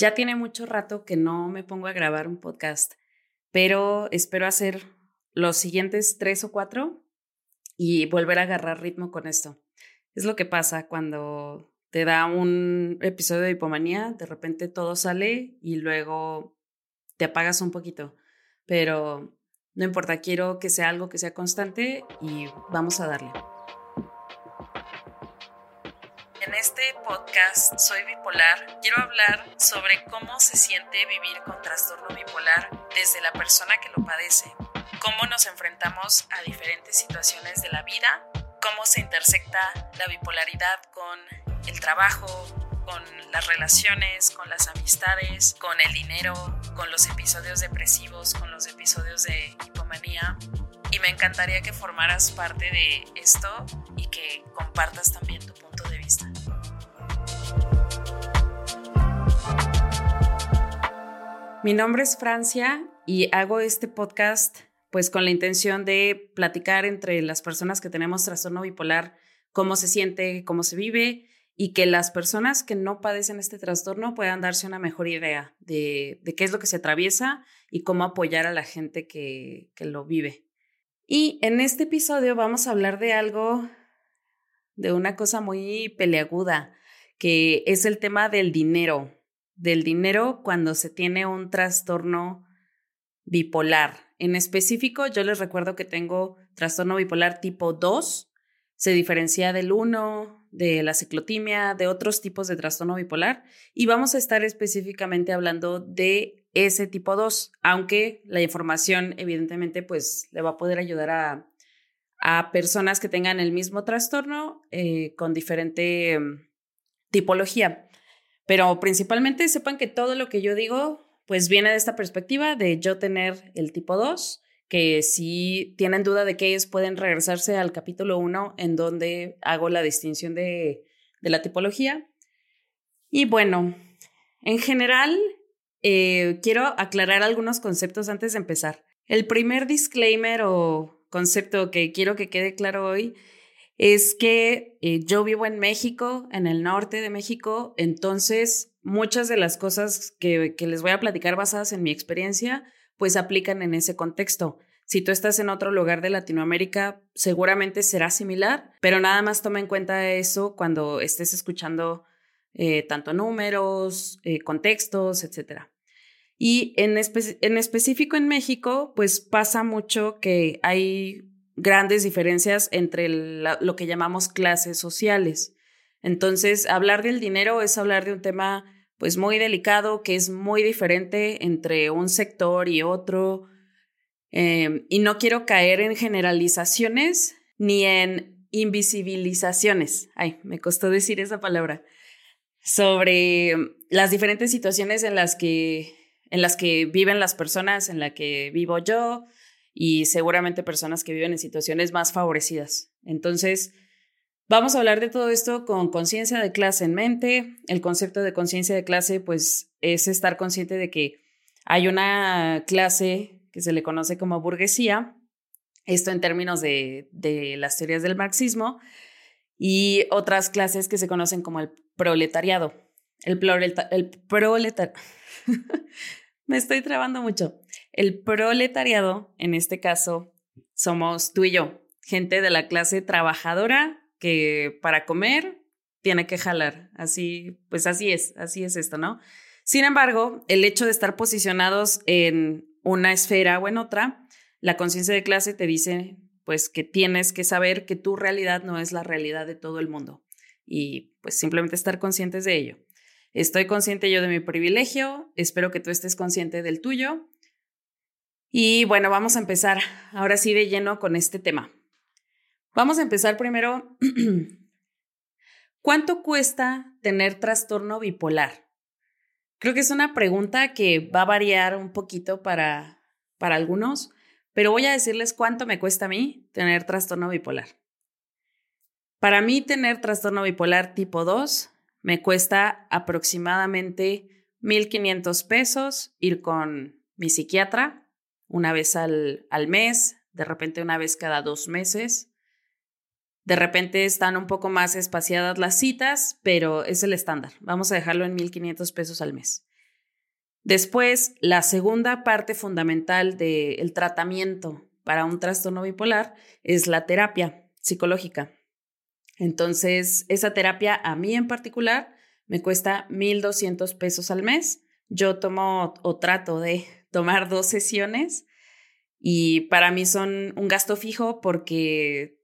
Ya tiene mucho rato que no me pongo a grabar un podcast, pero espero hacer los siguientes tres o cuatro y volver a agarrar ritmo con esto. Es lo que pasa cuando te da un episodio de hipomanía, de repente todo sale y luego te apagas un poquito, pero no importa, quiero que sea algo que sea constante y vamos a darle. En este podcast Soy Bipolar quiero hablar sobre cómo se siente vivir con trastorno bipolar desde la persona que lo padece, cómo nos enfrentamos a diferentes situaciones de la vida, cómo se intersecta la bipolaridad con el trabajo, con las relaciones, con las amistades, con el dinero, con los episodios depresivos, con los episodios de hipomanía. Y me encantaría que formaras parte de esto y que compartas también tu punto Mi nombre es Francia y hago este podcast pues con la intención de platicar entre las personas que tenemos trastorno bipolar cómo se siente, cómo se vive y que las personas que no padecen este trastorno puedan darse una mejor idea de, qué es lo que se atraviesa y cómo apoyar a la gente que, que lo vive. Y en este episodio vamos a hablar de algo, de una cosa muy peleaguda, que es el tema del dinero, del dinero cuando se tiene un trastorno bipolar. En específico, yo les recuerdo que tengo trastorno bipolar tipo 2, se diferencia del 1, de la ciclotimia, de otros tipos de trastorno bipolar y vamos a estar específicamente hablando de ese tipo 2, aunque la información evidentemente pues le va a poder ayudar a, a personas que tengan el mismo trastorno eh, con diferente mm, tipología. Pero principalmente sepan que todo lo que yo digo pues viene de esta perspectiva de yo tener el tipo 2 que si tienen duda de qué es, pueden regresarse al capítulo 1 en donde hago la distinción de, la tipología. Y bueno, en general, eh, quiero aclarar algunos conceptos antes de empezar. El primer disclaimer o concepto que quiero que quede claro hoy es que eh, yo vivo en México, en el norte de México, entonces muchas de las cosas que, les voy a platicar basadas en mi experiencia pues aplican en ese contexto. Si tú estás en otro lugar de Latinoamérica, seguramente será similar, pero nada más toma en cuenta eso cuando estés escuchando eh, tanto números, eh, contextos, etc. Y en, en específico en México, pues pasa mucho que hay grandes diferencias entre lo que llamamos clases sociales. Entonces, hablar del dinero es hablar de un tema pues muy delicado, que es muy diferente entre un sector y otro. Em, y no quiero caer en generalizaciones ni en invisibilizaciones. Ay, me costó decir esa palabra. Sobre las diferentes situaciones en las que, en las que viven las personas, en la que vivo yo y seguramente personas que viven en situaciones más favorecidas. Entonces, Vamos a hablar de todo esto con conciencia de clase en mente. El concepto de conciencia de clase, pues, es estar consciente de que hay una clase que se le conoce como burguesía, esto en términos de, las teorías del marxismo, y otras clases que se conocen como el proletariado. El, el proletariado. Me estoy trabando mucho. El proletariado, en este caso, somos tú y yo, gente de la clase trabajadora que para comer tiene que jalar. Así, pues así es, así es esto, ¿no? Sin embargo, el hecho de estar posicionados en una esfera o en otra, la conciencia de clase te dice pues que tienes que saber que tu realidad no es la realidad de todo el mundo y pues simplemente estar conscientes de ello. Estoy consciente yo de mi privilegio, espero que tú estés consciente del tuyo. Y bueno, vamos a empezar ahora sí de lleno con este tema. Vamos a empezar primero. ¿Cuánto cuesta tener trastorno bipolar? Creo que es una pregunta que va a variar un poquito para, para algunos, pero voy a decirles cuánto me cuesta a mí tener trastorno bipolar. Para mí tener trastorno bipolar tipo 2 me cuesta aproximadamente 1.500 pesos ir con mi psiquiatra una vez al, al mes, de repente una vez cada dos meses. De repente están un poco más espaciadas las citas, pero es el estándar. Vamos a dejarlo en 1.500 pesos al mes. Después, la segunda parte fundamental del tratamiento para un trastorno bipolar es la terapia psicológica. Entonces, esa terapia a mí en particular me cuesta 1.200 pesos al mes. Yo tomo o trato de tomar dos sesiones y para mí son un gasto fijo porque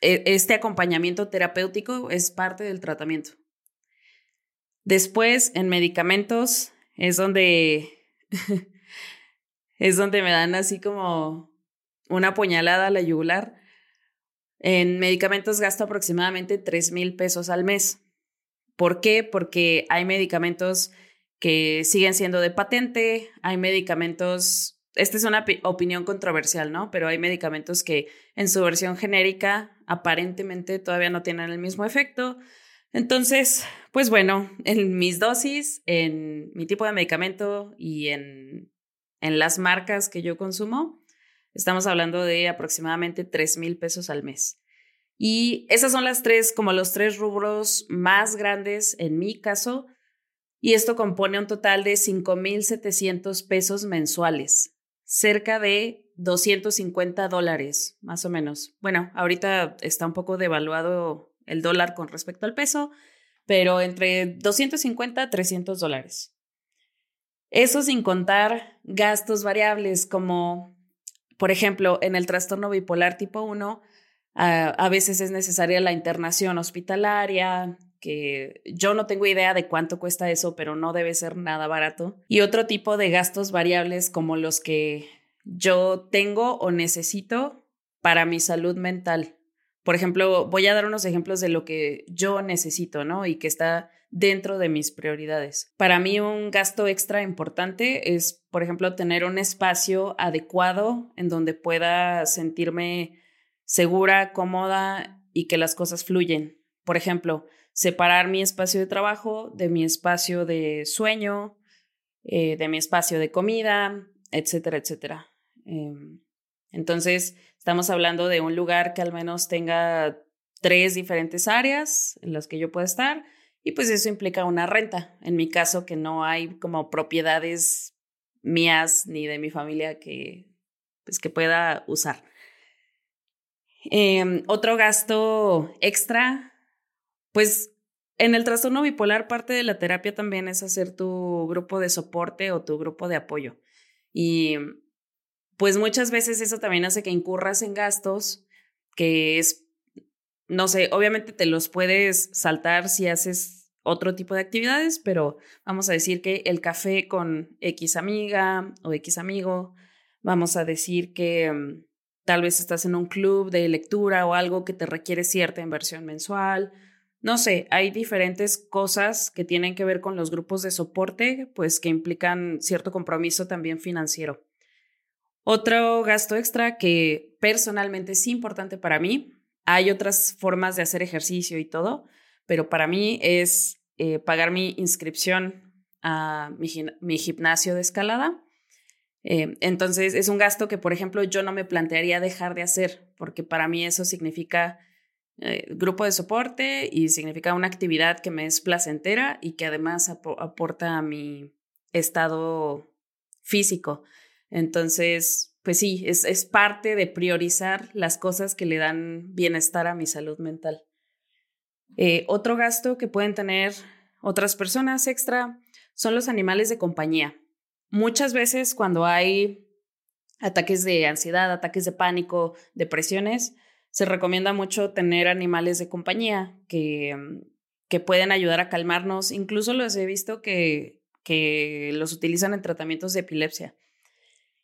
e, este acompañamiento terapéutico es parte del tratamiento. Después, en medicamentos, es donde es donde me dan así como una puñalada a la yugular. En medicamentos gasto aproximadamente 3 mil pesos al mes. ¿Por qué? Porque hay medicamentos que siguen siendo de patente, hay medicamentos, esta es una opinión controversial, ¿no? Pero hay medicamentos que en su versión genérica aparentemente todavía no tienen el mismo efecto. Entonces, pues bueno, en mis dosis, en mi tipo de medicamento y en, en las marcas que yo consumo, estamos hablando de aproximadamente 3 mil pesos al mes. Y esas son las tres, como los tres rubros más grandes en mi caso. Y esto compone un total de 5.700 pesos mensuales, cerca de 250 dólares, más o menos. Bueno, ahorita está un poco devaluado el dólar con respecto al peso, pero entre 250 a 300 dólares. Eso sin contar gastos variables como, por ejemplo, en el trastorno bipolar tipo 1, a veces es necesaria la internación hospitalaria, que yo no tengo idea de cuánto cuesta eso, pero no debe ser nada barato. Y otro tipo de gastos variables como los que yo tengo o necesito para mi salud mental. Por ejemplo, voy a dar unos ejemplos de lo que yo necesito, ¿no? Y que está dentro de mis prioridades. Para mí un gasto extra importante es, por ejemplo, tener un espacio adecuado en donde pueda sentirme segura, cómoda y que las cosas fluyen. Por ejemplo, separar mi espacio de trabajo de mi espacio de sueño, eh, de mi espacio de comida, etcétera, etcétera. Em, entonces, estamos hablando de un lugar que al menos tenga tres diferentes áreas en las que yo pueda estar y pues eso implica una renta. En mi caso, que no hay como propiedades mías ni de mi familia que, pues, que pueda usar. Em, otro gasto extra, pues en el trastorno bipolar parte de la terapia también es hacer tu grupo de soporte o tu grupo de apoyo. Y pues muchas veces eso también hace que incurras en gastos que es, no sé, obviamente te los puedes saltar si haces otro tipo de actividades, pero vamos a decir que el café con X amiga o X amigo, vamos a decir que mm, tal vez estás en un club de lectura o algo que te requiere cierta inversión mensual. No sé, hay diferentes cosas que tienen que ver con los grupos de soporte, pues que implican cierto compromiso también financiero. Otro gasto extra que personalmente es importante para mí, hay otras formas de hacer ejercicio y todo, pero para mí es eh, pagar mi inscripción a mi, gimnasio de escalada. Eh, entonces, es un gasto que, por ejemplo, yo no me plantearía dejar de hacer, porque para mí eso significa eh, grupo de soporte y significa una actividad que me es placentera y que además aporta a mi estado físico. Entonces, pues sí, es, es parte de priorizar las cosas que le dan bienestar a mi salud mental. Eh, otro gasto que pueden tener otras personas extra son los animales de compañía. Muchas veces cuando hay ataques de ansiedad, ataques de pánico, depresiones, se recomienda mucho tener animales de compañía que, que pueden ayudar a calmarnos. Incluso los he visto que, que los utilizan en tratamientos de epilepsia.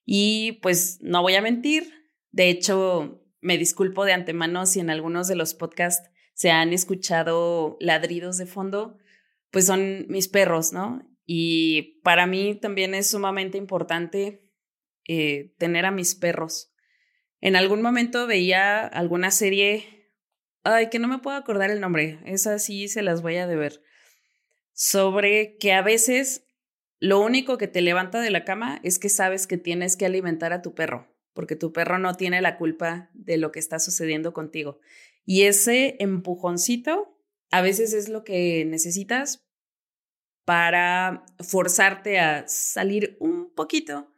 Y pues no voy a mentir, de hecho me disculpo de antemano si en algunos de los podcasts se han escuchado ladridos de fondo, pues son mis perros, ¿no? Y para mí también es sumamente importante eh, tener a mis perros. En algún momento veía alguna serie, ay, que no me puedo acordar el nombre, esa sí se las voy a deber, sobre que a veces lo único que te levanta de la cama es que sabes que tienes que alimentar a tu perro, porque tu perro no tiene la culpa de lo que está sucediendo contigo. Y ese empujoncito a veces es lo que necesitas para forzarte a salir un poquito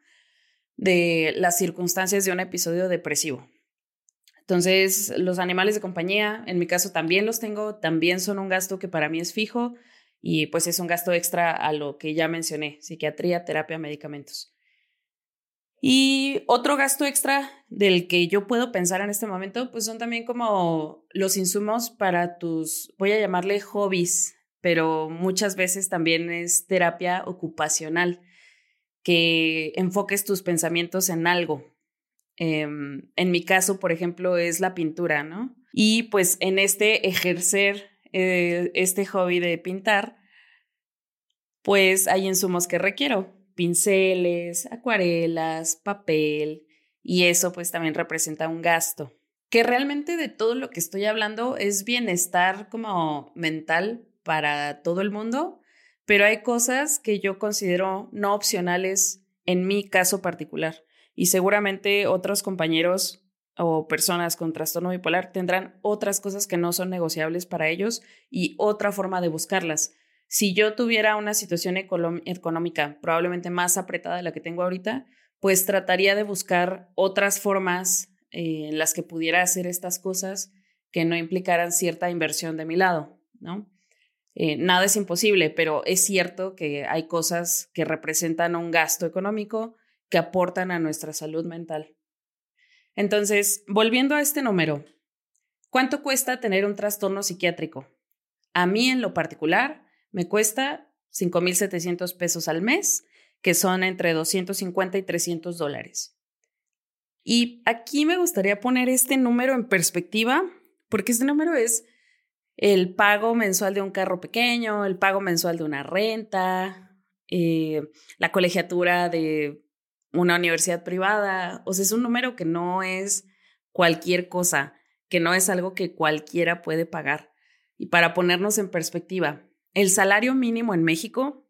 de las circunstancias de un episodio depresivo. Entonces, los animales de compañía, en mi caso también los tengo, también son un gasto que para mí es fijo y pues es un gasto extra a lo que ya mencioné, psiquiatría, terapia, medicamentos. Y otro gasto extra del que yo puedo pensar en este momento, pues son también como los insumos para tus, voy a llamarle hobbies, pero muchas veces también es terapia ocupacional, que enfoques tus pensamientos en algo. Em, en mi caso, por ejemplo, es la pintura, ¿no? Y pues en este ejercer eh, este hobby de pintar, pues hay insumos que requiero, pinceles, acuarelas, papel, y eso pues también representa un gasto. Que realmente de todo lo que estoy hablando es bienestar como mental para todo el mundo, pero hay cosas que yo considero no opcionales en mi caso particular y seguramente otros compañeros o personas con trastorno bipolar tendrán otras cosas que no son negociables para ellos y otra forma de buscarlas. Si yo tuviera una situación económica probablemente más apretada de la que tengo ahorita, pues trataría de buscar otras formas eh, en las que pudiera hacer estas cosas que no implicaran cierta inversión de mi lado, ¿no? Eh, nada es imposible, pero es cierto que hay cosas que representan un gasto económico que aportan a nuestra salud mental. Entonces, volviendo a este número, ¿cuánto cuesta tener un trastorno psiquiátrico? A mí en lo particular me cuesta 5.700 pesos al mes, que son entre 250 y 300 dólares. Y aquí me gustaría poner este número en perspectiva, porque este número es el pago mensual de un carro pequeño, el pago mensual de una renta, eh, la colegiatura de una universidad privada. O sea, es un número que no es cualquier cosa, que no es algo que cualquiera puede pagar. Y para ponernos en perspectiva, el salario mínimo en México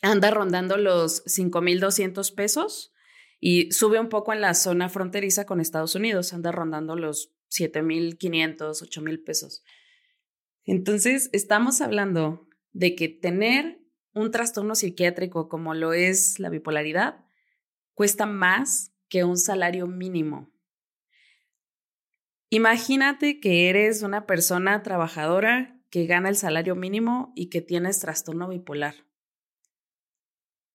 anda rondando los 5.200 pesos y sube un poco en la zona fronteriza con Estados Unidos, anda rondando los 7.500, 8.000 pesos. Entonces, estamos hablando de que tener un trastorno psiquiátrico como lo es la bipolaridad cuesta más que un salario mínimo. Imagínate que eres una persona trabajadora que gana el salario mínimo y que tienes trastorno bipolar.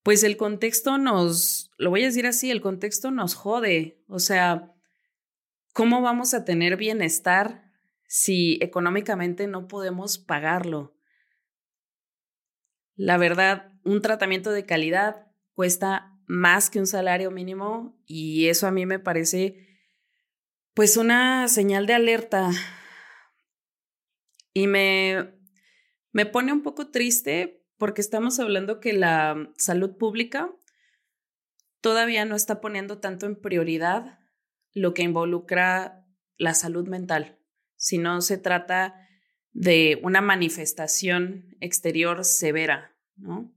Pues el contexto nos, lo voy a decir así, el contexto nos jode. O sea, ¿cómo vamos a tener bienestar si económicamente no podemos pagarlo? La verdad, un tratamiento de calidad cuesta más que un salario mínimo y eso a mí me parece pues una señal de alerta y me, me pone un poco triste porque estamos hablando que la salud pública todavía no está poniendo tanto en prioridad lo que involucra la salud mental, sino se trata de una manifestación exterior severa, ¿no?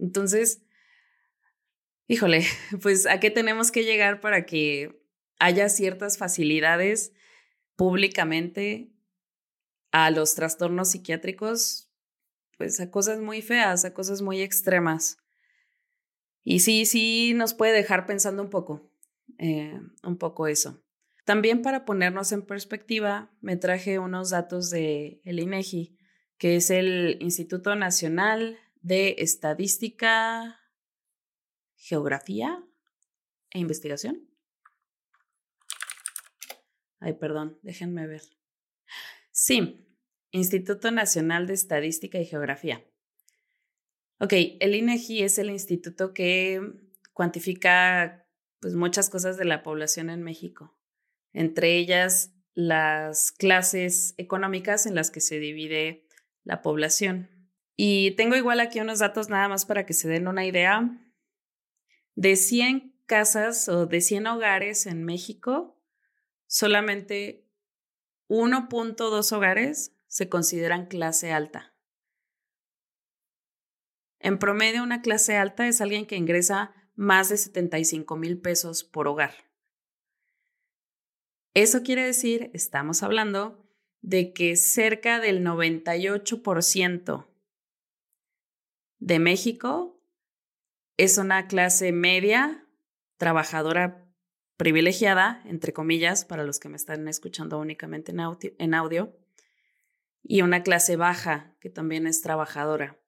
Entonces, híjole, pues a qué tenemos que llegar para que haya ciertas facilidades públicamente a los trastornos psiquiátricos, pues a cosas muy feas, a cosas muy extremas. Y sí, sí nos puede dejar pensando un poco, eh, un poco eso. También para ponernos en perspectiva, me traje unos datos de INEGI, e que es el Instituto Nacional de Estadística geografía e investigación. Ay, perdón, déjenme ver. Sí, Instituto Nacional de Estadística y Geografía. Ok, el INEGI e es el instituto que cuantifica pues, muchas cosas de la población en México, entre ellas las clases económicas en las que se divide la población. Y tengo igual aquí unos datos nada más para que se den una idea de 100 casas o de 100 hogares en México, solamente 1.2 hogares se consideran clase alta. En promedio, una clase alta es alguien que ingresa más de 75 mil pesos por hogar. Eso quiere decir, estamos hablando de que cerca del 98% de México es una clase media, trabajadora privilegiada, entre comillas, para los que me están escuchando únicamente en audio, y una clase baja, que también es trabajadora.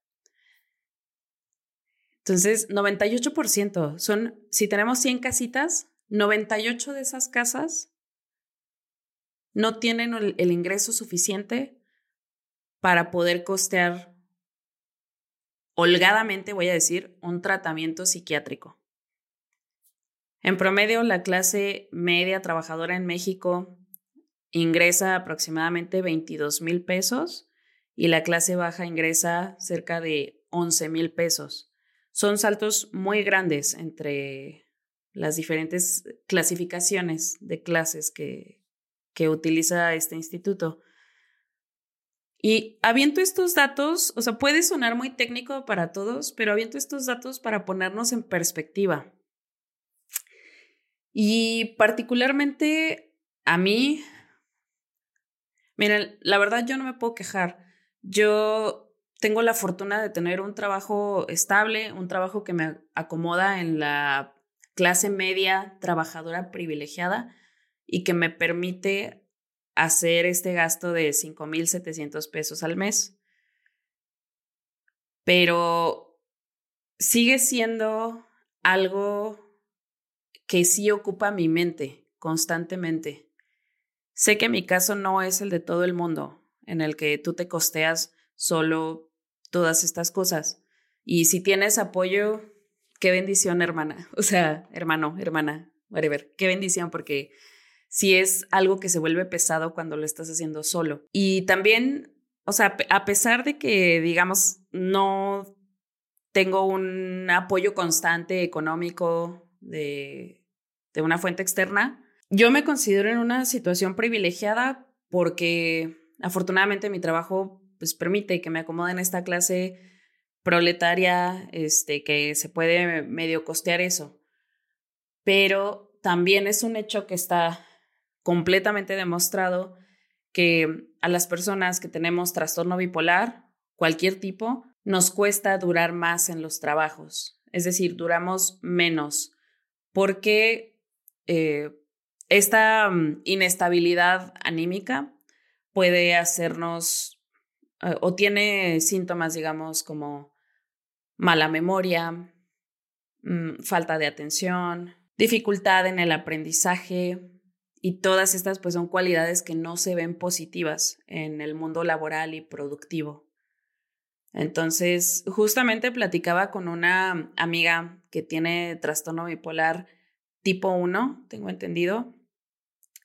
Entonces, 98% son, si tenemos 100 casitas, 98 de esas casas no tienen el, ingreso suficiente para poder costear holgadamente, voy a decir, un tratamiento psiquiátrico. En promedio, la clase media trabajadora en México ingresa aproximadamente 22 mil pesos y la clase baja ingresa cerca de 11 mil pesos. Son saltos muy grandes entre las diferentes clasificaciones de clases que, que utiliza este instituto. Y aviento estos datos, o sea, puede sonar muy técnico para todos, pero aviento estos datos para ponernos en perspectiva. Y particularmente a mí, miren, la verdad yo no me puedo quejar. Yo tengo la fortuna de tener un trabajo estable, un trabajo que me acomoda en la clase media trabajadora privilegiada y que me permite hacer este gasto de 5.700 pesos al mes. Pero sigue siendo algo que sí ocupa mi mente constantemente. Sé que mi caso no es el de todo el mundo, en el que tú te costeas solo todas estas cosas. Y si tienes apoyo, qué bendición, hermana. O sea, hermano, hermana, whatever. Qué bendición porque si es algo que se vuelve pesado cuando lo estás haciendo solo. Y también, o sea, a pesar de que, digamos, no tengo un apoyo constante económico de, de una fuente externa, yo me considero en una situación privilegiada porque afortunadamente mi trabajo pues permite que me acomode en esta clase proletaria, este, que se puede medio costear eso. Pero también es un hecho que está completamente demostrado que a las personas que tenemos trastorno bipolar, cualquier tipo, nos cuesta durar más en los trabajos, es decir, duramos menos, porque eh, esta mm, inestabilidad anímica puede hacernos eh, o tiene síntomas, digamos, como mala memoria, mm, falta de atención, dificultad en el aprendizaje, y todas estas pues son cualidades que no se ven positivas en el mundo laboral y productivo. Entonces, justamente platicaba con una amiga que tiene trastorno bipolar tipo 1, tengo entendido,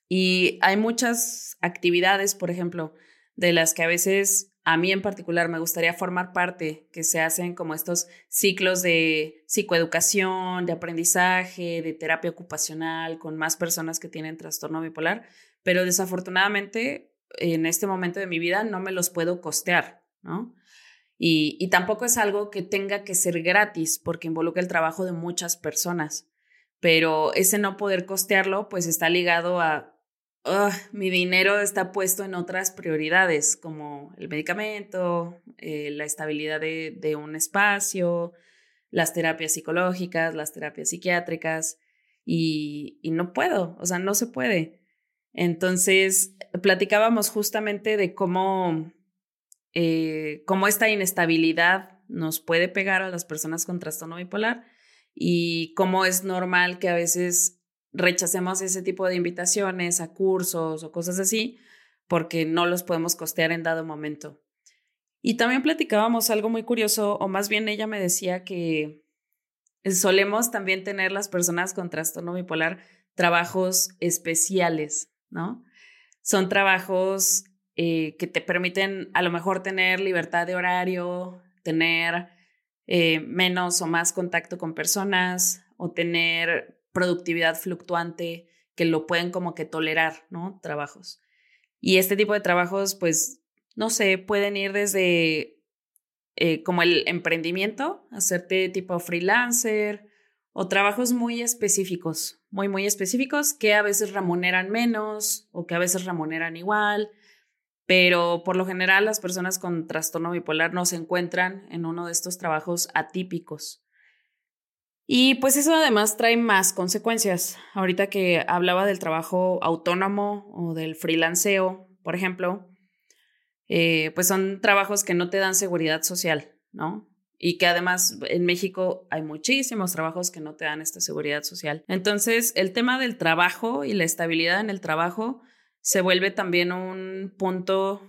y hay muchas actividades, por ejemplo, de las que a veces a mí en particular me gustaría formar parte, que se hacen como estos ciclos de psicoeducación, de aprendizaje, de terapia ocupacional con más personas que tienen trastorno bipolar, pero desafortunadamente en este momento de mi vida no me los puedo costear, ¿no? Y, y tampoco es algo que tenga que ser gratis porque involucra el trabajo de muchas personas, pero ese no poder costearlo pues está ligado a mi dinero está puesto en otras prioridades, como el medicamento, eh, la estabilidad de, un espacio, las terapias psicológicas, las terapias psiquiátricas, y, no puedo, o sea, no se puede. Entonces, platicábamos justamente de cómo, eh, cómo esta inestabilidad nos puede pegar a las personas con trastorno bipolar y cómo es normal que a veces rechacemos ese tipo de invitaciones a cursos o cosas así porque no los podemos costear en dado momento. Y también platicábamos algo muy curioso, o más bien ella me decía que solemos también tener las personas con trastorno bipolar trabajos especiales, ¿no? Son trabajos eh, que te permiten a lo mejor tener libertad de horario, tener eh, menos o más contacto con personas o tener productividad fluctuante que lo pueden como que tolerar, ¿no? Trabajos. Y este tipo de trabajos, pues, no sé, pueden ir desde eh, como el emprendimiento, hacerte tipo freelancer o trabajos muy específicos, muy, muy específicos que a veces remuneran menos o que a veces remuneran igual. pero por lo general las personas con trastorno bipolar no se encuentran en uno de estos trabajos atípicos. Y pues eso además trae más consecuencias. Ahorita que hablaba del trabajo autónomo o del freelanceo, por ejemplo, eh, pues son trabajos que no te dan seguridad social, ¿no? Y que además en México hay muchísimos trabajos que no te dan esta seguridad social. Entonces, el tema del trabajo y la estabilidad en el trabajo se vuelve también un punto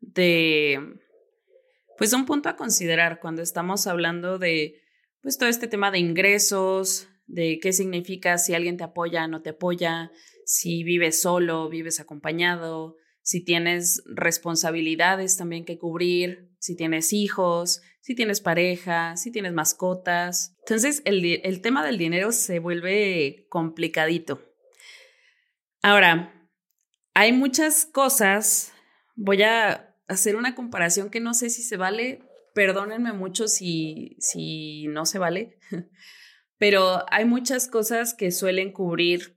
de, pues un punto a considerar cuando estamos hablando de, pues todo este tema de ingresos, de qué significa si alguien te apoya, no te apoya, si vives solo, vives acompañado, si tienes responsabilidades también que cubrir, si tienes hijos, si tienes pareja, si tienes mascotas. Entonces, el, el tema del dinero se vuelve complicadito. Ahora, hay muchas cosas, voy a hacer una comparación que no sé si se vale, perdónenme mucho si, si no se vale, pero hay muchas cosas que suelen cubrir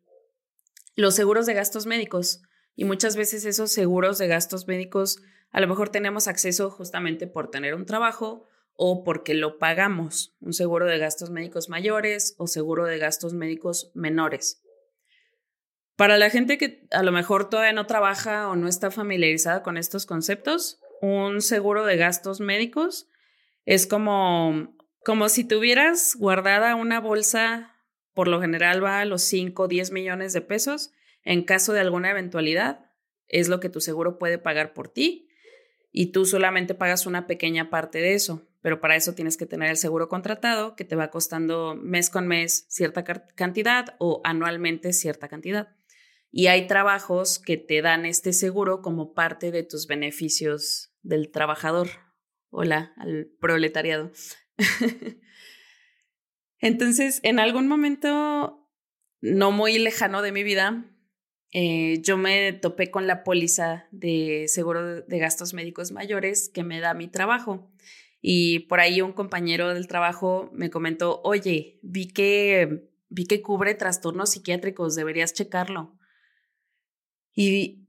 los seguros de gastos médicos y muchas veces esos seguros de gastos médicos a lo mejor tenemos acceso justamente por tener un trabajo o porque lo pagamos, un seguro de gastos médicos mayores o seguro de gastos médicos menores. Para la gente que a lo mejor todavía no trabaja o no está familiarizada con estos conceptos, un seguro de gastos médicos. Es como, como si tuvieras guardada una bolsa, por lo general va a los 5 o 10 millones de pesos, en caso de alguna eventualidad, es lo que tu seguro puede pagar por ti y tú solamente pagas una pequeña parte de eso, pero para eso tienes que tener el seguro contratado que te va costando mes con mes cierta cantidad o anualmente cierta cantidad. Y hay trabajos que te dan este seguro como parte de tus beneficios del trabajador. Hola, al proletariado. Entonces, en algún momento no muy lejano de mi vida, eh, yo me topé con la póliza de seguro de gastos médicos mayores que me da mi trabajo. Y por ahí un compañero del trabajo me comentó, oye, vi que, vi que cubre trastornos psiquiátricos, deberías checarlo. Y,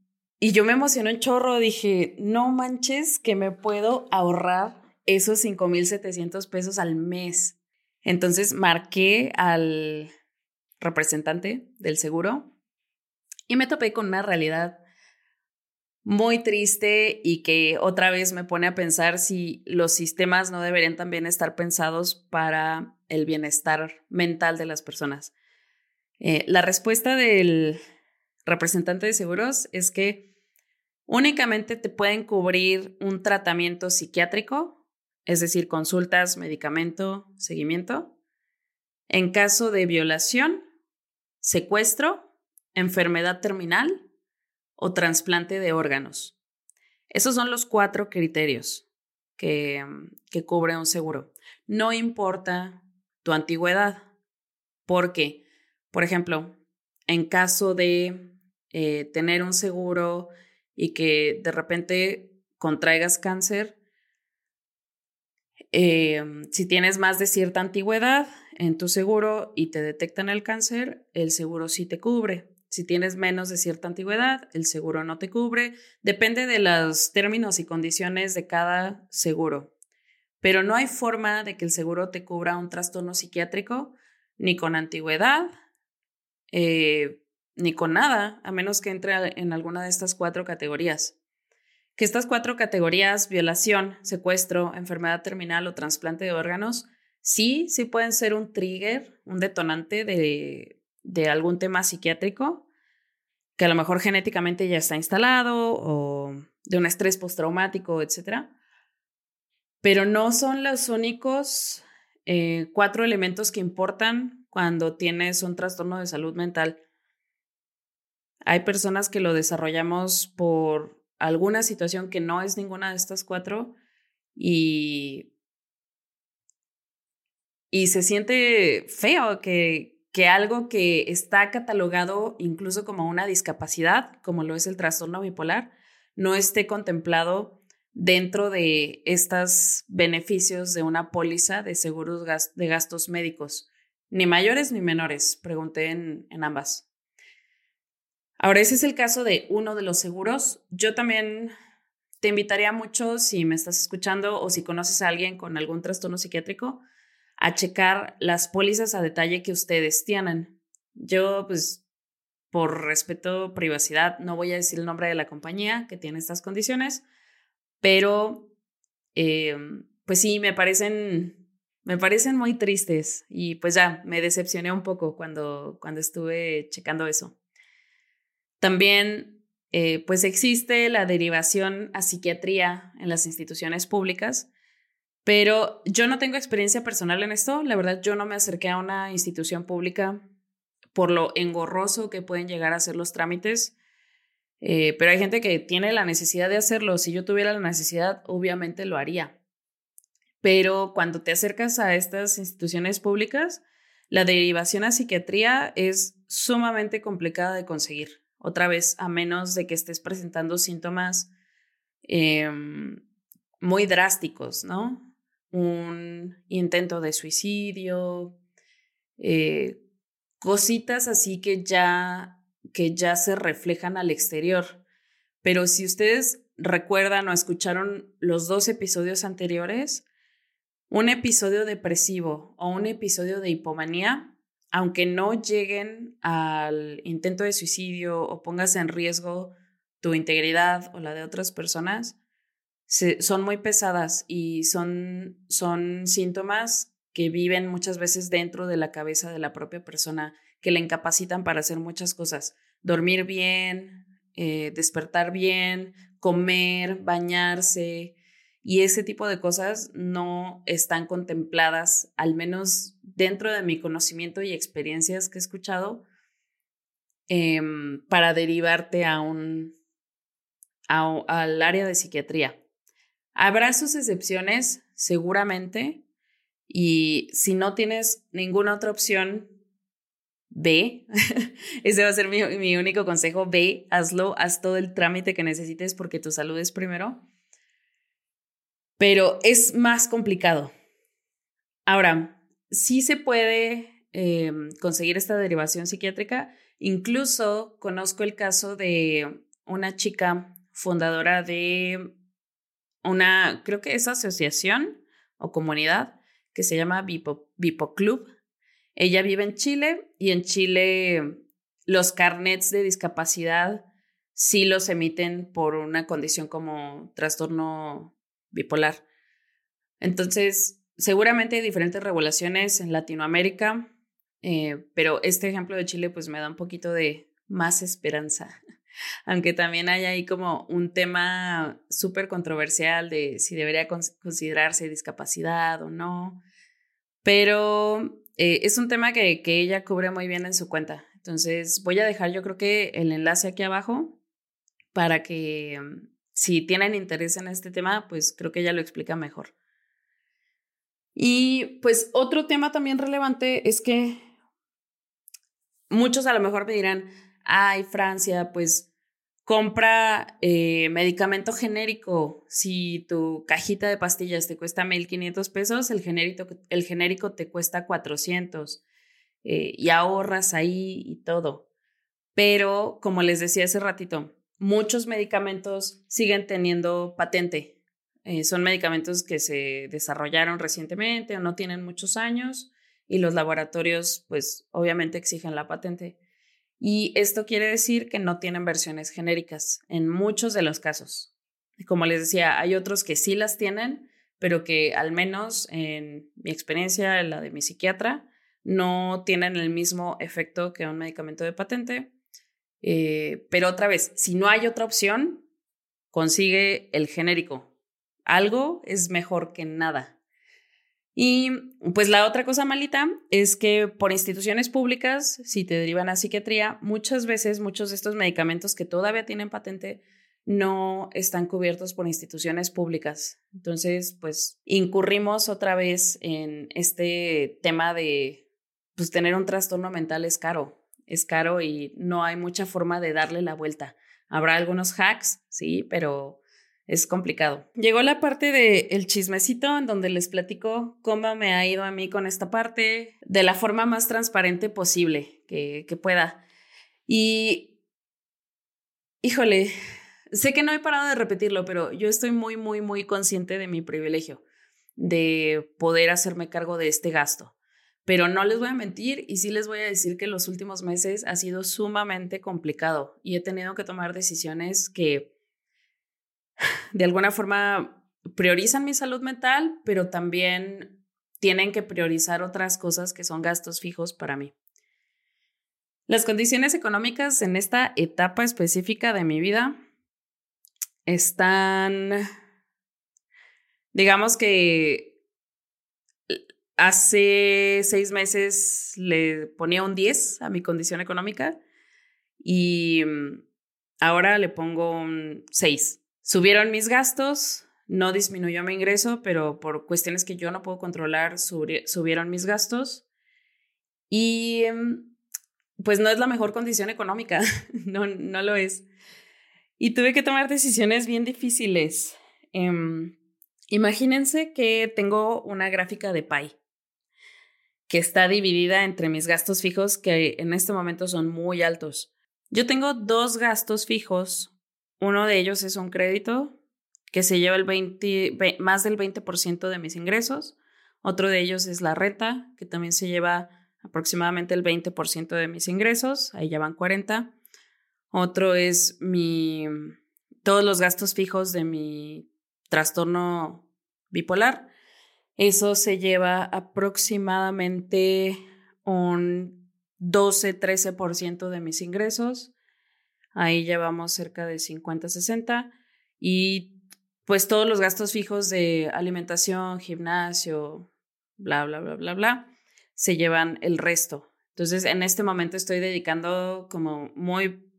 y yo me emocioné un chorro, dije, no manches que me puedo ahorrar esos 5,700 pesos al mes. Entonces marqué al representante del seguro y me topé con una realidad muy triste y que otra vez me pone a pensar si los sistemas no deberían también estar pensados para el bienestar mental de las personas. Eh, la respuesta del, representante de seguros es que únicamente te pueden cubrir un tratamiento psiquiátrico, es decir, consultas, medicamento, seguimiento, en caso de violación, secuestro, enfermedad terminal o trasplante de órganos. Esos son los cuatro criterios que, que cubre un seguro. No importa tu antigüedad, porque, por ejemplo, en caso de eh, tener un seguro y que de repente contraigas cáncer, em, si tienes más de cierta antigüedad en tu seguro y te detectan el cáncer, el seguro sí te cubre. Si tienes menos de cierta antigüedad, el seguro no te cubre. Depende de los términos y condiciones de cada seguro. Pero no hay forma de que el seguro te cubra un trastorno psiquiátrico ni con antigüedad, eh, ni con nada, a menos que entre en alguna de estas cuatro categorías. Que estas cuatro categorías, violación, secuestro, enfermedad terminal o trasplante de órganos, sí, sí pueden ser un trigger, un detonante de, de algún tema psiquiátrico, que a lo mejor genéticamente ya está instalado o de un estrés postraumático, etc. Pero no son los únicos eh, cuatro elementos que importan cuando tienes un trastorno de salud mental. Hay personas que lo desarrollamos por alguna situación que no es ninguna de estas cuatro y, y se siente feo que, que algo que está catalogado incluso como una discapacidad, como lo es el trastorno bipolar, no esté contemplado dentro de estos beneficios de una póliza de seguros de gastos médicos, ni mayores ni menores, pregunté en, en ambas. Ahora, ese es el caso de uno de los seguros. Yo también te invitaría mucho, si me estás escuchando o si conoces a alguien con algún trastorno psiquiátrico, a checar las pólizas a detalle que ustedes tienen. Yo, pues, por respeto, privacidad, no voy a decir el nombre de la compañía que tiene estas condiciones, pero, em, pues sí, me parecen, me parecen muy tristes y pues ya, me decepcioné un poco cuando, cuando estuve checando eso. También, eh, pues existe la derivación a psiquiatría en las instituciones públicas, pero yo no tengo experiencia personal en esto. La verdad, yo no me acerqué a una institución pública por lo engorroso que pueden llegar a ser los trámites. Eh, pero hay gente que tiene la necesidad de hacerlo. Si yo tuviera la necesidad, obviamente lo haría. Pero cuando te acercas a estas instituciones públicas, la derivación a psiquiatría es sumamente complicada de conseguir. Otra vez, a menos de que estés presentando síntomas em, muy drásticos, ¿no? un intento de suicidio, eh, cositas así que ya, que ya se reflejan al exterior. Pero si ustedes recuerdan o escucharon los dos episodios anteriores, un episodio depresivo o un episodio de hipomanía, aunque no lleguen al intento de suicidio o pongas en riesgo tu integridad o la de otras personas, son muy pesadas y son, son síntomas que viven muchas veces dentro de la cabeza de la propia persona, que le incapacitan para hacer muchas cosas. Dormir bien, eh, despertar bien, comer, bañarse. Y ese tipo de cosas no están contempladas, al menos dentro de mi conocimiento y experiencias que he escuchado, em, para derivarte a un, al área de psiquiatría. Habrá sus excepciones, seguramente, y si no tienes ninguna otra opción, ve. Ese va a ser mi, mi, único consejo. Ve, hazlo, haz todo el trámite que necesites porque tu salud es primero. Pero es más complicado. Ahora, sí se puede eh, conseguir esta derivación psiquiátrica. Incluso conozco el caso de una chica fundadora de una, creo que es asociación o comunidad que se llama Bipo, Club. Ella vive en Chile y en Chile los carnets de discapacidad sí los emiten por una condición como trastorno bipolar. Entonces, seguramente hay diferentes regulaciones en Latinoamérica, eh, pero este ejemplo de Chile pues me da un poquito de más esperanza aunque también hay ahí como un tema súper controversial de si debería considerarse discapacidad o no, pero eh, es un tema que, que ella cubre muy bien en su cuenta. Entonces voy a dejar yo creo que el enlace aquí abajo para que si tienen interés en este tema, pues creo que ella lo explica mejor. Y pues otro tema también relevante es que muchos a lo mejor me dirán, ay, Francia, pues compra eh, medicamento genérico. Si tu cajita de pastillas te cuesta 1.500 pesos, el genérico, el genérico te cuesta 400 eh, y ahorras ahí y todo. Pero, como les decía hace ratito, muchos medicamentos siguen teniendo patente. Eh, son medicamentos que se desarrollaron recientemente o no tienen muchos años y los laboratorios, pues, obviamente exigen la patente. Y esto quiere decir que no tienen versiones genéricas en muchos de los casos. Como les decía, hay otros que sí las tienen, pero que al menos en mi experiencia, la de mi psiquiatra, no tienen el mismo efecto que un medicamento de patente. Eh, pero otra vez, si no hay otra opción, consigue el genérico. Algo es mejor que nada. Y pues la otra cosa malita es que por instituciones públicas, si te derivan a psiquiatría, muchas veces muchos de estos medicamentos que todavía tienen patente no están cubiertos por instituciones públicas. Entonces, pues incurrimos otra vez en este tema de, pues tener un trastorno mental es caro, es caro y no hay mucha forma de darle la vuelta. Habrá algunos hacks, sí, pero es complicado. Llegó la parte del el chismecito en donde les platico cómo me ha ido a mí con esta parte de la forma más transparente posible que, que pueda. Y, híjole, sé que no he parado de repetirlo, pero yo estoy muy, muy, muy consciente de mi privilegio de poder hacerme cargo de este gasto. Pero no les voy a mentir y sí les voy a decir que los últimos meses ha sido sumamente complicado y he tenido que tomar decisiones que de alguna forma priorizan mi salud mental, pero también tienen que priorizar otras cosas que son gastos fijos para mí. Las condiciones económicas en esta etapa específica de mi vida están, digamos que Hace seis meses le ponía un 10 a mi condición económica y mm, ahora le pongo un 6. Subieron mis gastos, no disminuyó mi ingreso, pero por cuestiones que yo no puedo controlar, subieron mis gastos. Y mm, pues no es la mejor condición económica, no, no lo es. Y tuve que tomar decisiones bien difíciles. Em, imagínense que tengo una gráfica de PAI que está dividida entre mis gastos fijos que en este momento son muy altos. Yo tengo dos gastos fijos. Uno de ellos es un crédito que se lleva el 20, más del 20% de mis ingresos. Otro de ellos es la renta, que también se lleva aproximadamente el 20% de mis ingresos. Ahí ya van 40. Otro es mi todos los gastos fijos de mi trastorno bipolar eso se lleva aproximadamente un 12-13% de mis ingresos. Ahí llevamos cerca de 50-60 y pues todos los gastos fijos de alimentación, gimnasio, bla, bla, bla, bla, bla, se llevan el resto. Entonces, en este momento estoy dedicando como muy,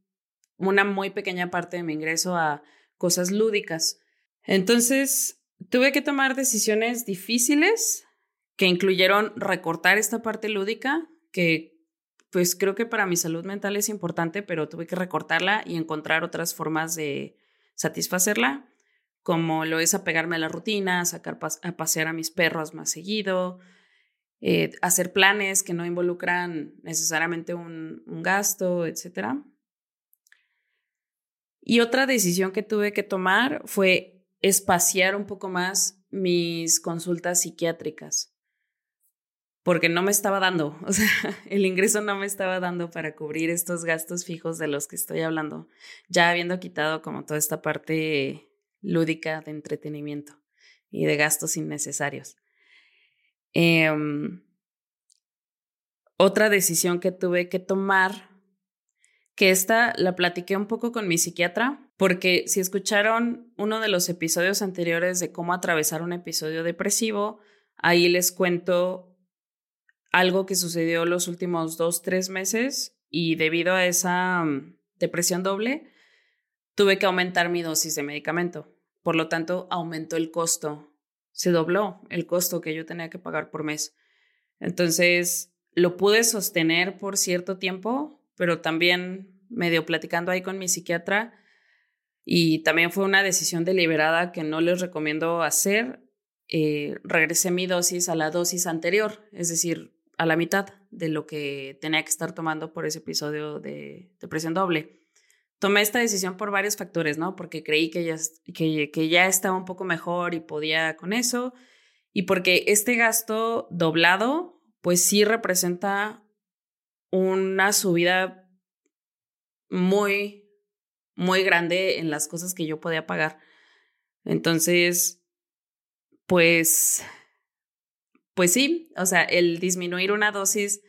una muy pequeña parte de mi ingreso a cosas lúdicas. Entonces, tuve que tomar decisiones difíciles que incluyeron recortar esta parte lúdica, que pues creo que para mi salud mental es importante, pero tuve que recortarla y encontrar otras formas de satisfacerla, como lo es apegarme a la rutina, sacar a pasear a mis perros más seguido, eh, hacer planes que no involucran necesariamente un, un gasto, etc. Y otra decisión que tuve que tomar fue espaciar un poco más mis consultas psiquiátricas, porque no me estaba dando, o sea, el ingreso no me estaba dando para cubrir estos gastos fijos de los que estoy hablando, ya habiendo quitado como toda esta parte lúdica de entretenimiento y de gastos innecesarios. Em, otra decisión que tuve que tomar, que esta la platiqué un poco con mi psiquiatra, porque si escucharon uno de los episodios anteriores de cómo atravesar un episodio depresivo, ahí les cuento algo que sucedió los últimos dos, tres meses y debido a esa mm, depresión doble, tuve que aumentar mi dosis de medicamento. Por lo tanto, aumentó el costo. Se dobló el costo que yo tenía que pagar por mes. Entonces, lo pude sostener por cierto tiempo, pero también medio platicando ahí con mi psiquiatra, y también fue una decisión deliberada que no les recomiendo hacer. Eh, regresé mi dosis a la dosis anterior, es decir, a la mitad de lo que tenía que estar tomando por ese episodio de depresión doble. Tomé esta decisión por varios factores, ¿no? Porque creí que ya, que, ya estaba un poco mejor y podía con eso. Y porque este gasto doblado, pues sí representa una subida muy muy grande en las cosas que yo podía pagar. Entonces, pues, pues sí, o sea, el disminuir una dosis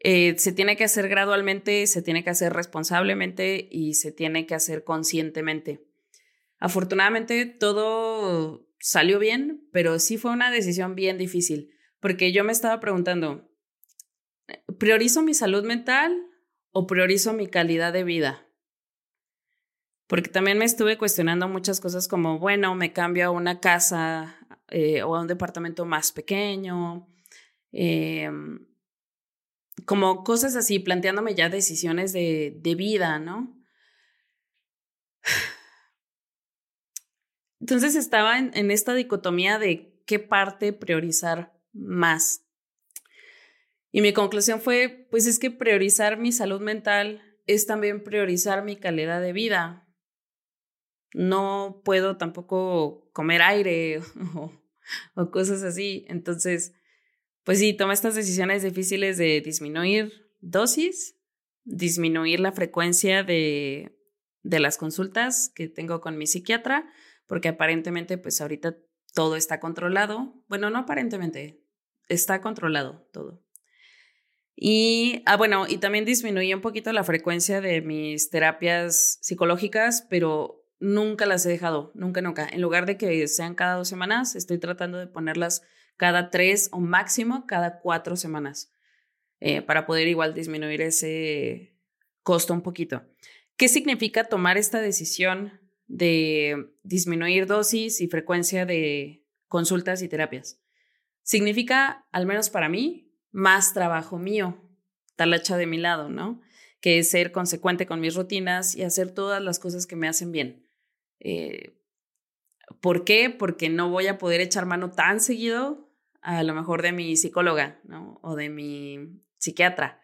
eh, se tiene que hacer gradualmente, se tiene que hacer responsablemente y se tiene que hacer conscientemente. Afortunadamente todo salió bien, pero sí fue una decisión bien difícil, porque yo me estaba preguntando, ¿priorizo mi salud mental o priorizo mi calidad de vida? Porque también me estuve cuestionando muchas cosas como, bueno, me cambio a una casa eh, o a un departamento más pequeño, em, como cosas así, planteándome ya decisiones de, de vida, ¿no? Entonces estaba en, en esta dicotomía de qué parte priorizar más. Y mi conclusión fue, pues es que priorizar mi salud mental es también priorizar mi calidad de vida, no puedo tampoco comer aire o, cosas así. Entonces, pues sí, toma estas decisiones difíciles de disminuir dosis, disminuir la frecuencia de, de las consultas que tengo con mi psiquiatra, porque aparentemente, pues ahorita todo está controlado. Bueno, no aparentemente, está controlado todo. Y, ah, bueno, y también disminuí un poquito la frecuencia de mis terapias psicológicas, pero nunca las he dejado, nunca, nunca. En lugar de que sean cada dos semanas, estoy tratando de ponerlas cada tres o máximo cada cuatro semanas eh, para poder igual disminuir ese costo un poquito. ¿Qué significa tomar esta decisión de disminuir dosis y frecuencia de consultas y terapias? Significa, al menos para mí, más trabajo mío, talacha de mi lado, ¿no? Que es ser consecuente con mis rutinas y hacer todas las cosas que me hacen bien. Eh, ¿Por qué? Porque no voy a poder echar mano tan seguido a lo mejor de mi psicóloga, ¿no? O de mi psiquiatra,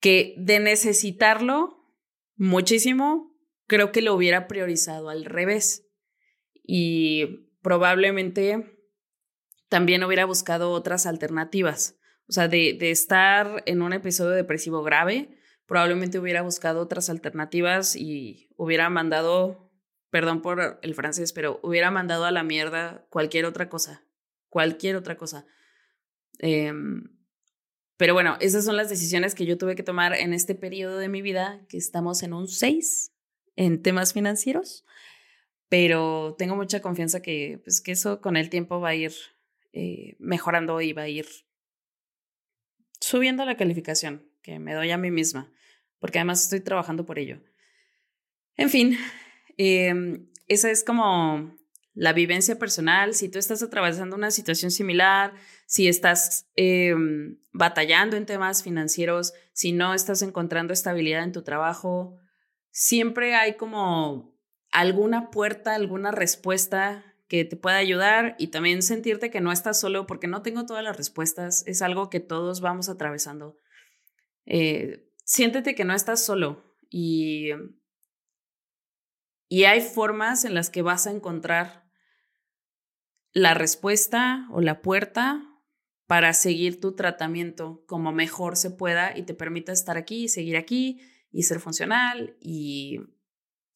que de necesitarlo muchísimo, creo que lo hubiera priorizado al revés. Y probablemente también hubiera buscado otras alternativas. O sea, de, de estar en un episodio depresivo grave, probablemente hubiera buscado otras alternativas y hubiera mandado, perdón por el francés, pero hubiera mandado a la mierda cualquier otra cosa, cualquier otra cosa. Em, pero bueno, esas son las decisiones que yo tuve que tomar en este periodo de mi vida, que estamos en un 6 en temas financieros, pero tengo mucha confianza que, pues, que eso con el tiempo va a ir eh, mejorando y va a ir subiendo la calificación que me doy a mí misma, porque además estoy trabajando por ello. En fin, em, esa es como la vivencia personal. Si tú estás atravesando una situación similar, si estás em, batallando en temas financieros, si no estás encontrando estabilidad en tu trabajo, siempre hay como alguna puerta, alguna respuesta que te pueda ayudar y también sentirte que no estás solo porque no tengo todas las respuestas. Es algo que todos vamos atravesando. Eh, siéntete que no estás solo y, y hay formas en las que vas a encontrar la respuesta o la puerta para seguir tu tratamiento como mejor se pueda y te permita estar aquí, seguir aquí y ser funcional y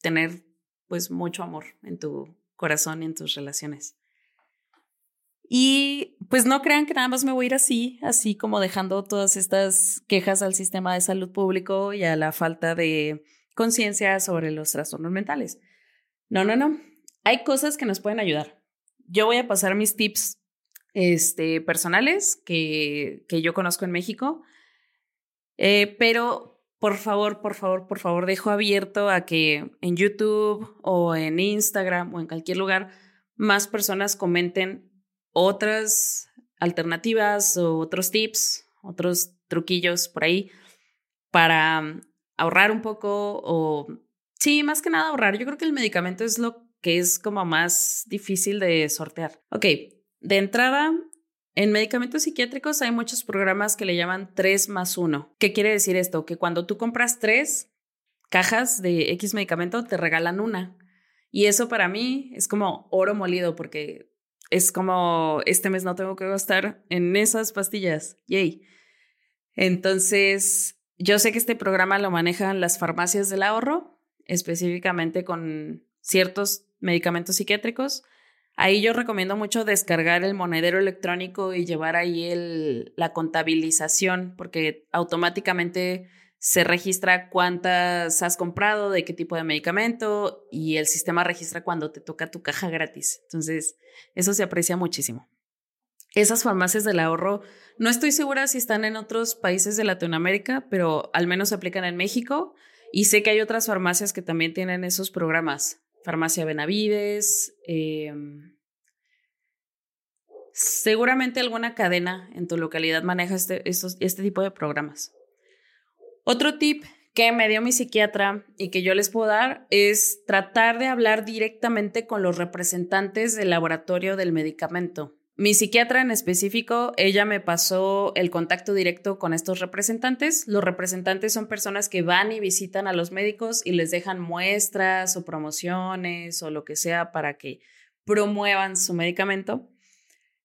tener pues mucho amor en tu corazón y en tus relaciones. Y pues no crean que nada más me voy a ir así, así como dejando todas estas quejas al sistema de salud público y a la falta de conciencia sobre los trastornos mentales. No, no, no. Hay cosas que nos pueden ayudar. Yo voy a pasar mis tips este, personales que, que yo conozco en México, eh, pero por favor, por favor, por favor, dejo abierto a que en YouTube o en Instagram o en cualquier lugar más personas comenten otras alternativas o otros tips, otros truquillos por ahí para ahorrar un poco o, sí, más que nada ahorrar. Yo creo que el medicamento es lo que es como más difícil de sortear. Ok, de entrada, en medicamentos psiquiátricos hay muchos programas que le llaman 3 más 1. ¿Qué quiere decir esto? Que cuando tú compras tres cajas de X medicamento, te regalan una. Y eso para mí es como oro molido porque es como este mes no tengo que gastar en esas pastillas. Yay. Entonces, yo sé que este programa lo manejan las farmacias del ahorro, específicamente con ciertos medicamentos psiquiátricos Ahí yo recomiendo mucho descargar el monedero electrónico y llevar ahí el, la contabilización, porque automáticamente se registra cuántas has comprado, de qué tipo de medicamento y el sistema registra cuando te toca tu caja gratis. Entonces, eso se aprecia muchísimo. Esas farmacias del ahorro, no estoy segura si están en otros países de Latinoamérica, pero al menos se aplican en México y sé que hay otras farmacias que también tienen esos programas. Farmacia Benavides. Em, seguramente alguna cadena en tu localidad maneja este, este tipo de programas. Otro tip que me dio mi psiquiatra y que yo les puedo dar es tratar de hablar directamente con los representantes del laboratorio del medicamento. Mi psiquiatra en específico, ella me pasó el contacto directo con estos representantes. Los representantes son personas que van y visitan a los médicos y les dejan muestras o promociones o lo que sea para que promuevan su medicamento.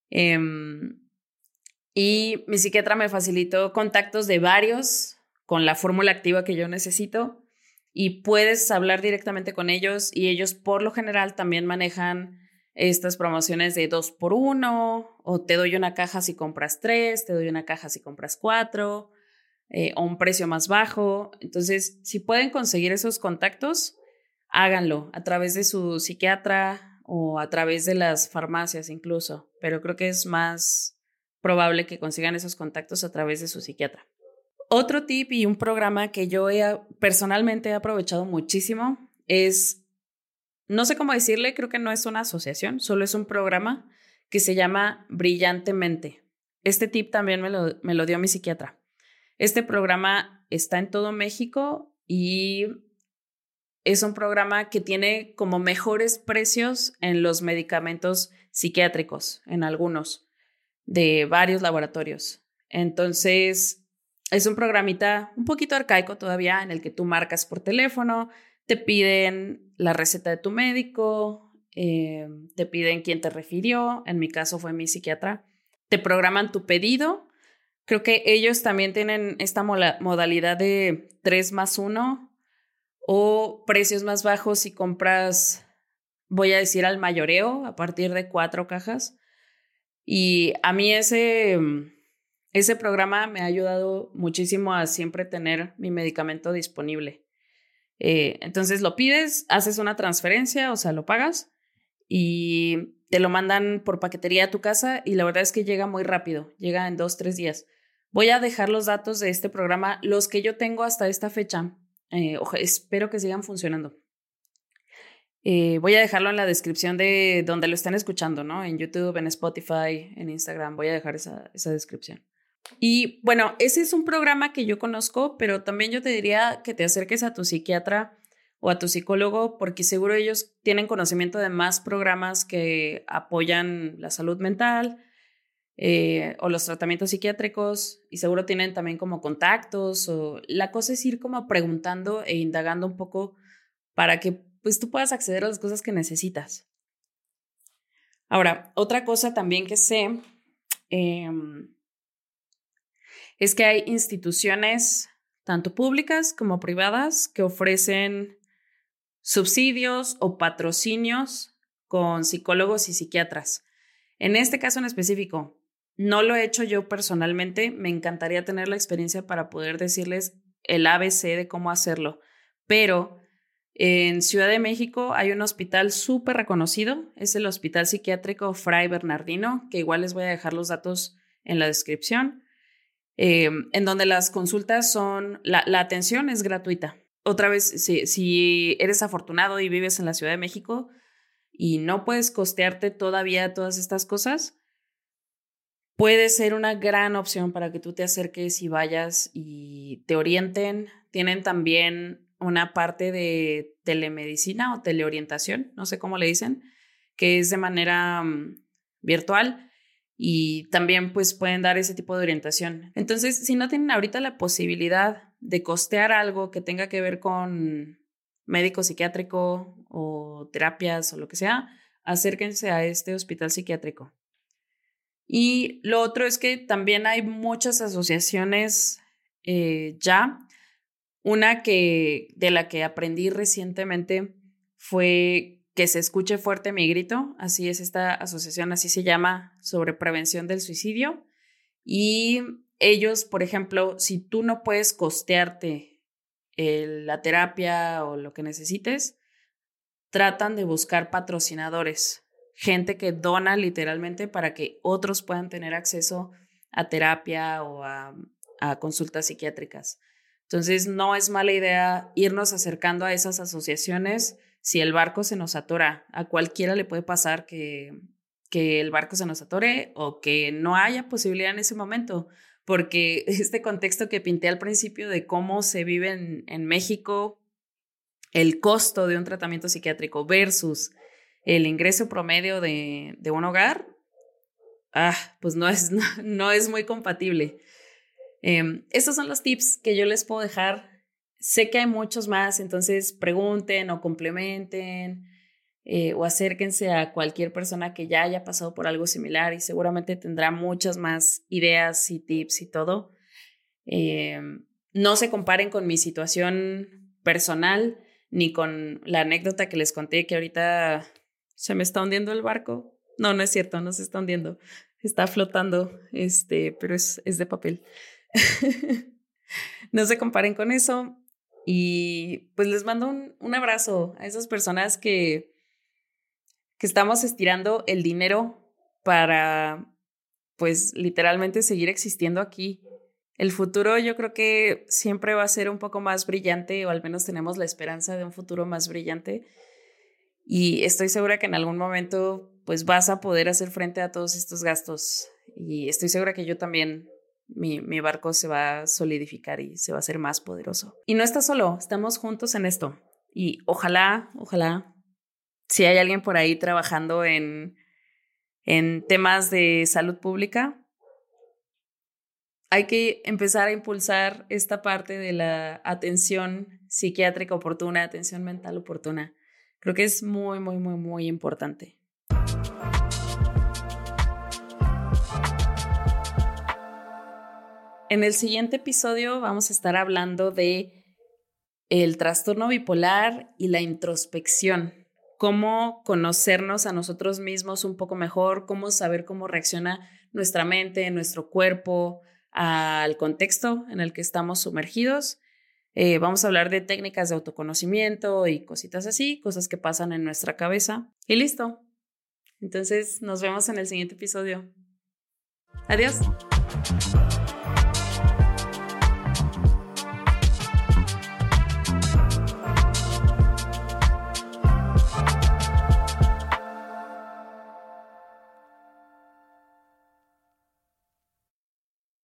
Em, y mi psiquiatra me facilitó contactos de varios con la fórmula activa que yo necesito y puedes hablar directamente con ellos y ellos por lo general también manejan estas promociones de dos por uno, o te doy una caja si compras tres, te doy una caja si compras cuatro, eh, o un precio más bajo. Entonces, si pueden conseguir esos contactos, háganlo a través de su psiquiatra o a través de las farmacias incluso, pero creo que es más probable que consigan esos contactos a través de su psiquiatra. Otro tip y un programa que yo he, personalmente he aprovechado muchísimo es no sé cómo decirle, creo que no es una asociación, solo es un programa que se llama Brillantemente. Este tip también me lo, me lo dio mi psiquiatra. Este programa está en todo México y es un programa que tiene como mejores precios en los medicamentos psiquiátricos, en algunos, de varios laboratorios. Entonces, es un programita un poquito arcaico todavía en el que tú marcas por teléfono, te piden la receta de tu médico, eh, te piden quién te refirió, en mi caso fue mi psiquiatra, te programan tu pedido. Creo que ellos también tienen esta modalidad de 3 más 1 o precios más bajos si compras, voy a decir al mayoreo, a partir de cuatro cajas. Y a mí ese, ese programa me ha ayudado muchísimo a siempre tener mi medicamento disponible. Eh, entonces lo pides, haces una transferencia, o sea, lo pagas y te lo mandan por paquetería a tu casa y la verdad es que llega muy rápido, llega en dos, tres días. Voy a dejar los datos de este programa, los que yo tengo hasta esta fecha. Eh, espero que sigan funcionando. Eh, voy a dejarlo en la descripción de donde lo estén escuchando, ¿no? En YouTube, en Spotify, en Instagram. Voy a dejar esa descripción. Y bueno, ese es un programa que yo conozco, pero también yo te diría que te acerques a tu psiquiatra o a tu psicólogo, porque seguro ellos tienen conocimiento de más programas que apoyan la salud mental eh, o los tratamientos psiquiátricos y seguro tienen también como contactos o la cosa es ir como preguntando e indagando un poco para que pues tú puedas acceder a las cosas que necesitas. Ahora, otra cosa también que sé, em, es que hay instituciones, tanto públicas como privadas, que ofrecen subsidios o patrocinios con psicólogos y psiquiatras. En este caso en específico, no lo he hecho yo personalmente, me encantaría tener la experiencia para poder decirles el ABC de cómo hacerlo, pero en Ciudad de México hay un hospital súper reconocido, es el Hospital Psiquiátrico Fray Bernardino, que igual les voy a dejar los datos en la descripción. Eh, en donde las consultas son, la, atención es gratuita. Otra vez, si, eres afortunado y vives en la Ciudad de México y no puedes costearte todavía todas estas cosas, puede ser una gran opción para que tú te acerques y vayas y te orienten. Tienen también una parte de telemedicina o teleorientación, no sé cómo le dicen, que es de manera mm, virtual y también pues pueden dar ese tipo de orientación. Entonces, si no tienen ahorita la posibilidad de costear algo que tenga que ver con médico psiquiátrico o terapias o lo que sea, acérquense a este hospital psiquiátrico. Y lo otro es que también hay muchas asociaciones eh, ya. Una que de la que aprendí recientemente fue que se escuche fuerte mi grito, así es esta asociación, así se llama, sobre prevención del suicidio. Y ellos, por ejemplo, si tú no puedes costearte la terapia o lo que necesites, tratan de buscar patrocinadores, gente que dona literalmente para que otros puedan tener acceso a terapia o a consultas psiquiátricas. Entonces, no es mala idea irnos acercando a esas asociaciones si el barco se nos atora, a cualquiera le puede pasar que, que el barco se nos atore o que no haya posibilidad en ese momento, porque este contexto que pinté al principio de cómo se vive en, México el costo de un tratamiento psiquiátrico versus el ingreso promedio de, de un hogar, ah, pues no es, no, es muy compatible. Em, estos son los tips que yo les puedo dejar. Sé que hay muchos más, entonces pregunten o complementen eh, o acérquense a cualquier persona que ya haya pasado por algo similar y seguramente tendrá muchas más ideas y tips y todo. Em, no se comparen con mi situación personal ni con la anécdota que les conté que ahorita se me está hundiendo el barco. No, no es cierto, no se está hundiendo. Está flotando, este, pero es, es de papel. no se comparen con eso. Y pues les mando un, un abrazo a esas personas que, que estamos estirando el dinero para, pues, literalmente seguir existiendo aquí. El futuro yo creo que siempre va a ser un poco más brillante, o al menos tenemos la esperanza de un futuro más brillante. Y estoy segura que en algún momento pues vas a poder hacer frente a todos estos gastos. Y estoy segura que yo también, mi, mi barco se va a solidificar y se va a hacer más poderoso. Y no estás solo, estamos juntos en esto. Y ojalá, ojalá, si hay alguien por ahí trabajando en, en temas de salud pública, hay que empezar a impulsar esta parte de la atención psiquiátrica oportuna, atención mental oportuna. Creo que es muy, muy, muy, muy importante. En el siguiente episodio vamos a estar hablando de el trastorno bipolar y la introspección, cómo conocernos a nosotros mismos un poco mejor, cómo saber cómo reacciona nuestra mente, nuestro cuerpo, al contexto en el que estamos sumergidos. Eh, vamos a hablar de técnicas de autoconocimiento y cositas así, cosas que pasan en nuestra cabeza. Y listo. Entonces nos vemos en el siguiente episodio. Adiós.